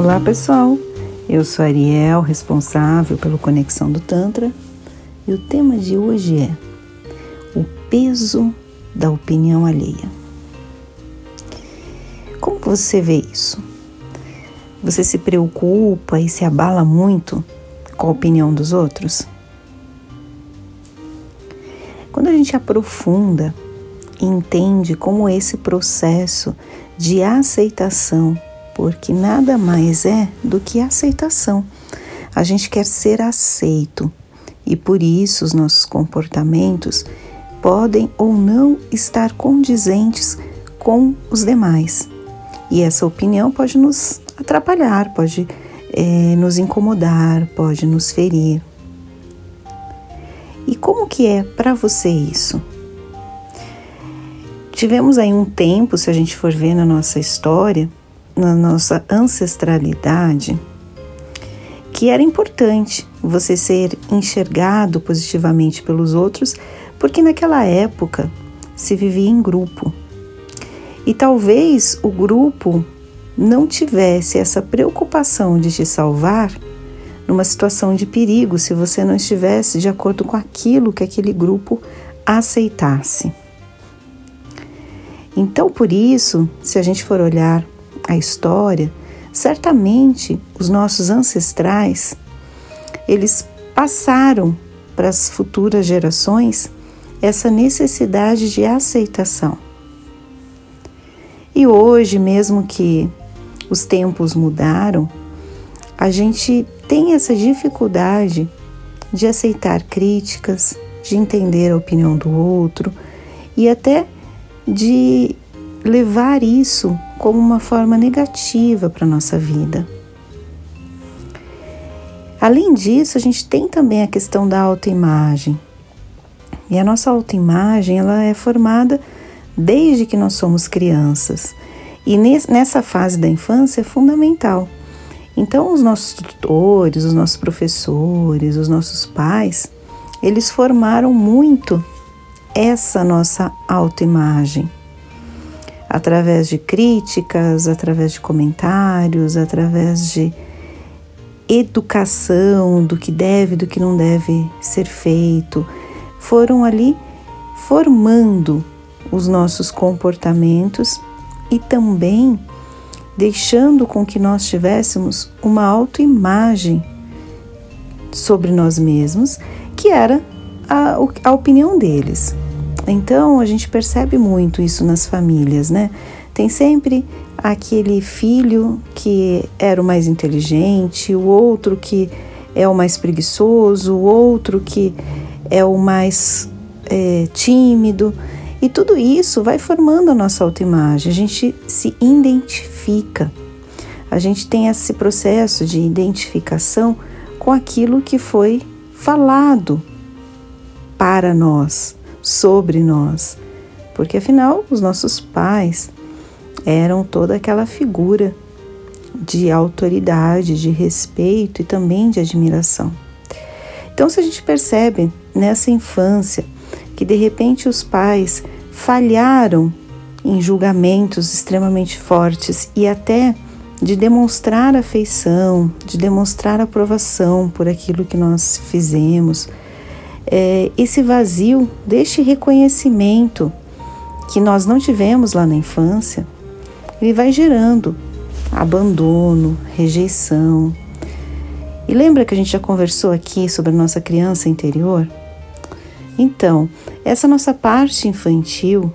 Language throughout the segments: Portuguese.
Olá pessoal, eu sou Ariel, responsável pelo Conexão do Tantra, e o tema de hoje é o peso da opinião alheia. Como você vê isso? Você se preocupa e se abala muito com a opinião dos outros? Quando a gente aprofunda e entende como esse processo de aceitação porque nada mais é do que aceitação. A gente quer ser aceito e por isso os nossos comportamentos podem ou não estar condizentes com os demais. E essa opinião pode nos atrapalhar, pode é, nos incomodar, pode nos ferir. E como que é para você isso? Tivemos aí um tempo, se a gente for ver na nossa história, na nossa ancestralidade que era importante você ser enxergado positivamente pelos outros, porque naquela época se vivia em grupo. E talvez o grupo não tivesse essa preocupação de te salvar numa situação de perigo se você não estivesse de acordo com aquilo que aquele grupo aceitasse. Então, por isso, se a gente for olhar a história, certamente os nossos ancestrais, eles passaram para as futuras gerações essa necessidade de aceitação. E hoje, mesmo que os tempos mudaram, a gente tem essa dificuldade de aceitar críticas, de entender a opinião do outro e até de levar isso como uma forma negativa para a nossa vida. Além disso, a gente tem também a questão da autoimagem. E a nossa autoimagem ela é formada desde que nós somos crianças. E nessa fase da infância é fundamental. Então, os nossos tutores, os nossos professores, os nossos pais, eles formaram muito essa nossa autoimagem através de críticas, através de comentários, através de educação do que deve, do que não deve ser feito, foram ali formando os nossos comportamentos e também deixando com que nós tivéssemos uma autoimagem sobre nós mesmos, que era a, a opinião deles. Então a gente percebe muito isso nas famílias, né? Tem sempre aquele filho que era o mais inteligente, o outro que é o mais preguiçoso, o outro que é o mais é, tímido. E tudo isso vai formando a nossa autoimagem, a gente se identifica. A gente tem esse processo de identificação com aquilo que foi falado para nós sobre nós, porque afinal os nossos pais eram toda aquela figura de autoridade, de respeito e também de admiração. Então, se a gente percebe nessa infância que de repente os pais falharam em julgamentos extremamente fortes e até de demonstrar afeição, de demonstrar aprovação por aquilo que nós fizemos, é, esse vazio deste reconhecimento que nós não tivemos lá na infância, ele vai gerando abandono, rejeição. E lembra que a gente já conversou aqui sobre a nossa criança interior? Então, essa nossa parte infantil,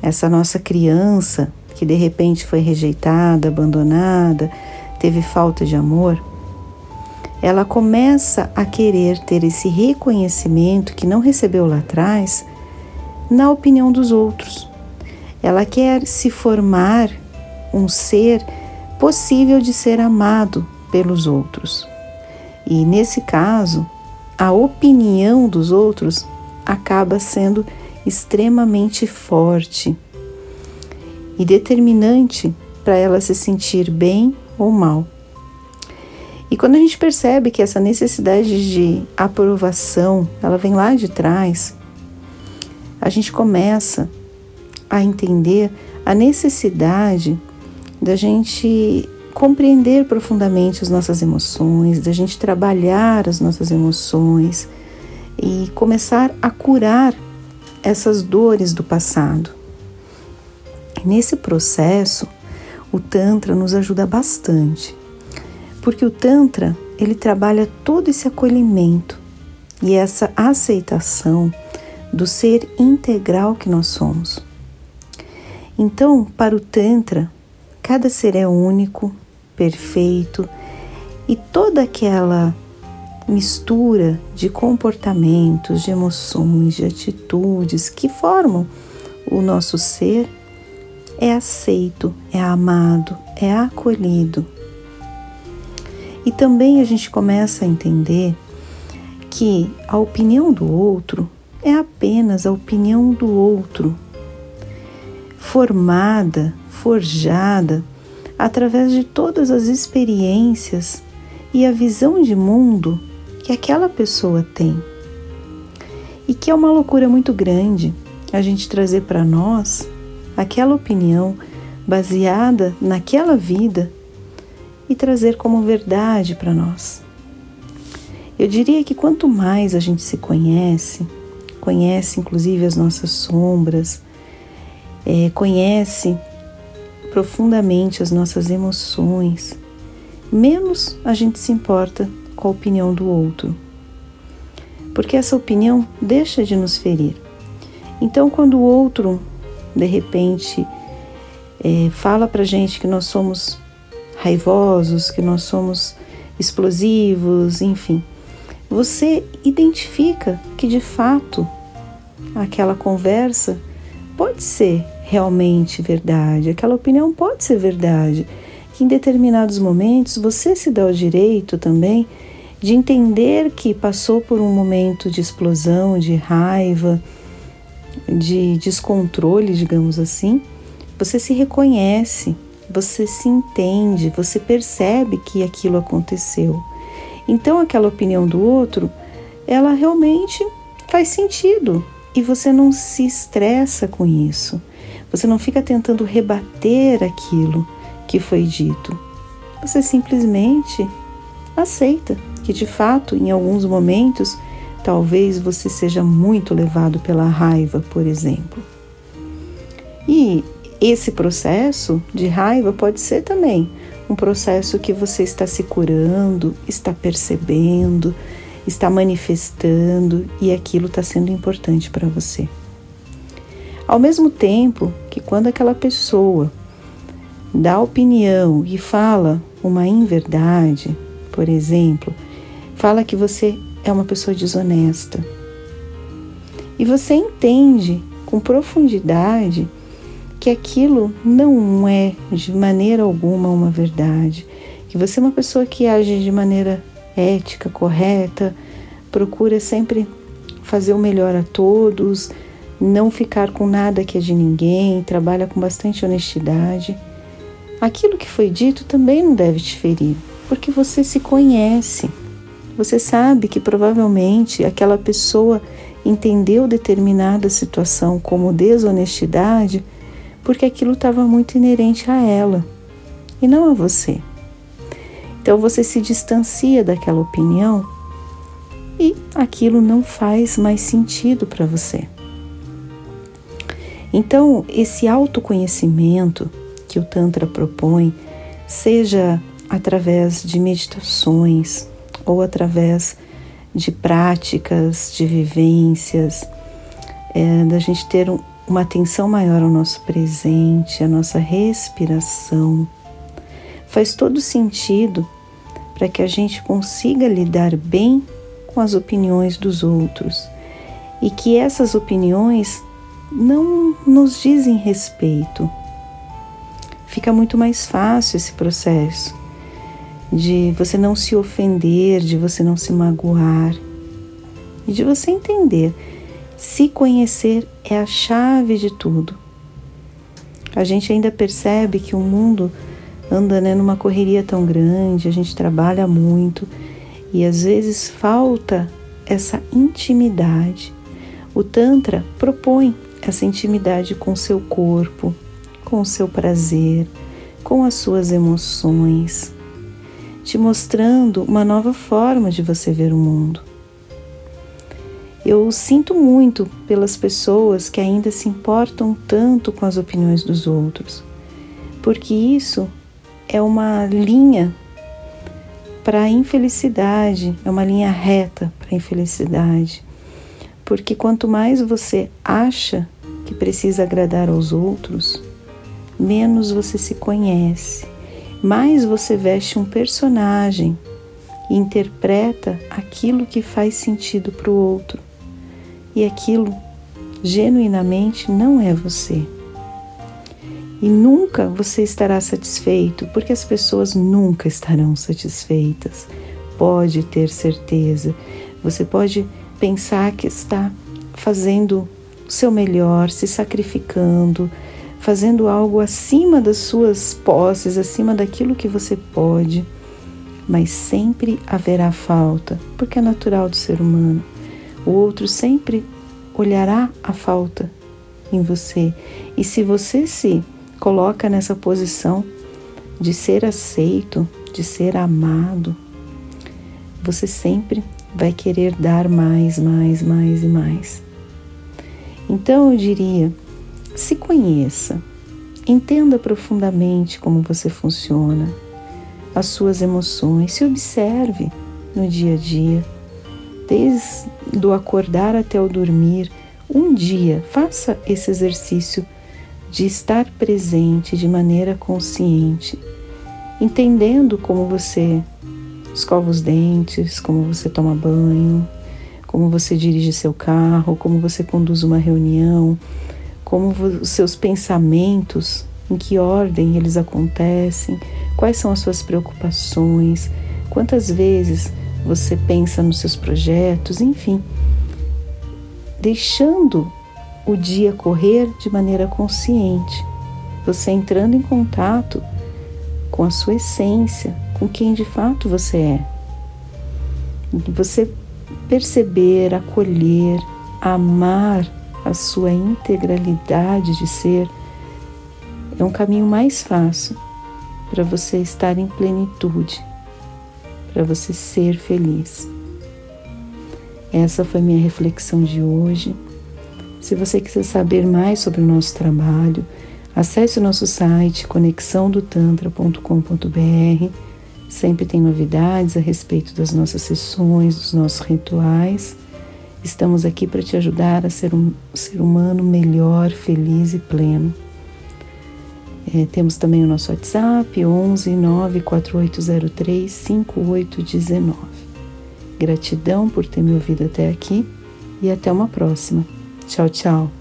essa nossa criança que de repente foi rejeitada, abandonada, teve falta de amor, ela começa a querer ter esse reconhecimento que não recebeu lá atrás na opinião dos outros. Ela quer se formar um ser possível de ser amado pelos outros. E nesse caso, a opinião dos outros acaba sendo extremamente forte e determinante para ela se sentir bem ou mal. E quando a gente percebe que essa necessidade de aprovação, ela vem lá de trás, a gente começa a entender a necessidade da gente compreender profundamente as nossas emoções, da gente trabalhar as nossas emoções e começar a curar essas dores do passado. Nesse processo, o Tantra nos ajuda bastante, porque o Tantra ele trabalha todo esse acolhimento e essa aceitação do ser integral que nós somos. Então, para o Tantra, cada ser é único, perfeito e toda aquela mistura de comportamentos, de emoções, de atitudes que formam o nosso ser é aceito, é amado, é acolhido. E também a gente começa a entender que a opinião do outro é apenas a opinião do outro, formada, forjada através de todas as experiências e a visão de mundo que aquela pessoa tem. E que é uma loucura muito grande a gente trazer para nós aquela opinião baseada naquela vida e trazer como verdade para nós. Eu diria que quanto mais a gente se conhece, conhece inclusive as nossas sombras, é, conhece profundamente as nossas emoções, menos a gente se importa com a opinião do outro. Porque essa opinião deixa de nos ferir. Então, quando o outro, de repente, é, fala pra gente que nós somos raivosos, que nós somos explosivos, enfim, você identifica que de fato aquela conversa pode ser realmente verdade, aquela opinião pode ser verdade, que em determinados momentos você se dá o direito também de entender que passou por um momento de explosão, de raiva, de descontrole, digamos assim, você se reconhece, você se entende, você percebe que aquilo aconteceu. Então aquela opinião do outro, ela realmente faz sentido e você não se estressa com isso. Você não fica tentando rebater aquilo que foi dito. Você simplesmente aceita que de fato, em alguns momentos, talvez você seja muito levado pela raiva, por exemplo. E esse processo de raiva pode ser também um processo que você está se curando, está percebendo, está manifestando e aquilo está sendo importante para você. Ao mesmo tempo que quando aquela pessoa dá opinião e fala uma inverdade, por exemplo, fala que você é uma pessoa desonesta. E você entende com profundidade que aquilo não é de maneira alguma uma verdade, que você é uma pessoa que age de maneira ética, correta, procura sempre fazer o melhor a todos, não ficar com nada que é de ninguém, trabalha com bastante honestidade. Aquilo que foi dito também não deve te ferir, porque você se conhece. Você sabe que provavelmente aquela pessoa entendeu determinada situação como desonestidade porque aquilo estava muito inerente a ela e não a você. Então você se distancia daquela opinião e aquilo não faz mais sentido para você. Então, esse autoconhecimento que o Tantra propõe, seja através de meditações ou através de práticas, de vivências, é, da gente ter um, uma atenção maior ao nosso presente, à nossa respiração. Faz todo sentido para que a gente consiga lidar bem com as opiniões dos outros e que essas opiniões não nos dizem respeito. Fica muito mais fácil esse processo de você não se ofender, de você não se magoar e de você entender se conhecer é a chave de tudo. A gente ainda percebe que o mundo anda né, numa correria tão grande, a gente trabalha muito e às vezes falta essa intimidade. O Tantra propõe essa intimidade com seu corpo, com o seu prazer, com as suas emoções, te mostrando uma nova forma de você ver o mundo. Eu sinto muito pelas pessoas que ainda se importam tanto com as opiniões dos outros, porque isso é uma linha para a infelicidade, é uma linha reta para a infelicidade. Porque quanto mais você acha que precisa agradar aos outros, menos você se conhece, mais você veste um personagem e interpreta aquilo que faz sentido para o outro. E aquilo genuinamente não é você. E nunca você estará satisfeito, porque as pessoas nunca estarão satisfeitas. Pode ter certeza. Você pode pensar que está fazendo o seu melhor, se sacrificando, fazendo algo acima das suas posses, acima daquilo que você pode, mas sempre haverá falta, porque é natural do ser humano. O outro sempre olhará a falta em você. E se você se coloca nessa posição de ser aceito, de ser amado, você sempre vai querer dar mais, mais, mais e mais. Então eu diria: se conheça, entenda profundamente como você funciona, as suas emoções, se observe no dia a dia, desde o acordar até o dormir. Um dia, faça esse exercício de estar presente de maneira consciente, entendendo como você escova os dentes, como você toma banho, como você dirige seu carro, como você conduz uma reunião, como os seus pensamentos, em que ordem eles acontecem, quais são as suas preocupações, quantas vezes você pensa nos seus projetos, enfim, deixando o dia correr de maneira consciente, você entrando em contato com a sua essência, com quem de fato você é. Você perceber, acolher, amar a sua integralidade de ser é um caminho mais fácil para você estar em plenitude, para você ser feliz. Essa foi minha reflexão de hoje. Se você quiser saber mais sobre o nosso trabalho, acesse o nosso site conexãodotantra.com.br. Sempre tem novidades a respeito das nossas sessões, dos nossos rituais. Estamos aqui para te ajudar a ser um ser humano melhor, feliz e pleno. É, temos também o nosso WhatsApp 11 94803 5819. Gratidão por ter me ouvido até aqui e até uma próxima. Tchau, tchau.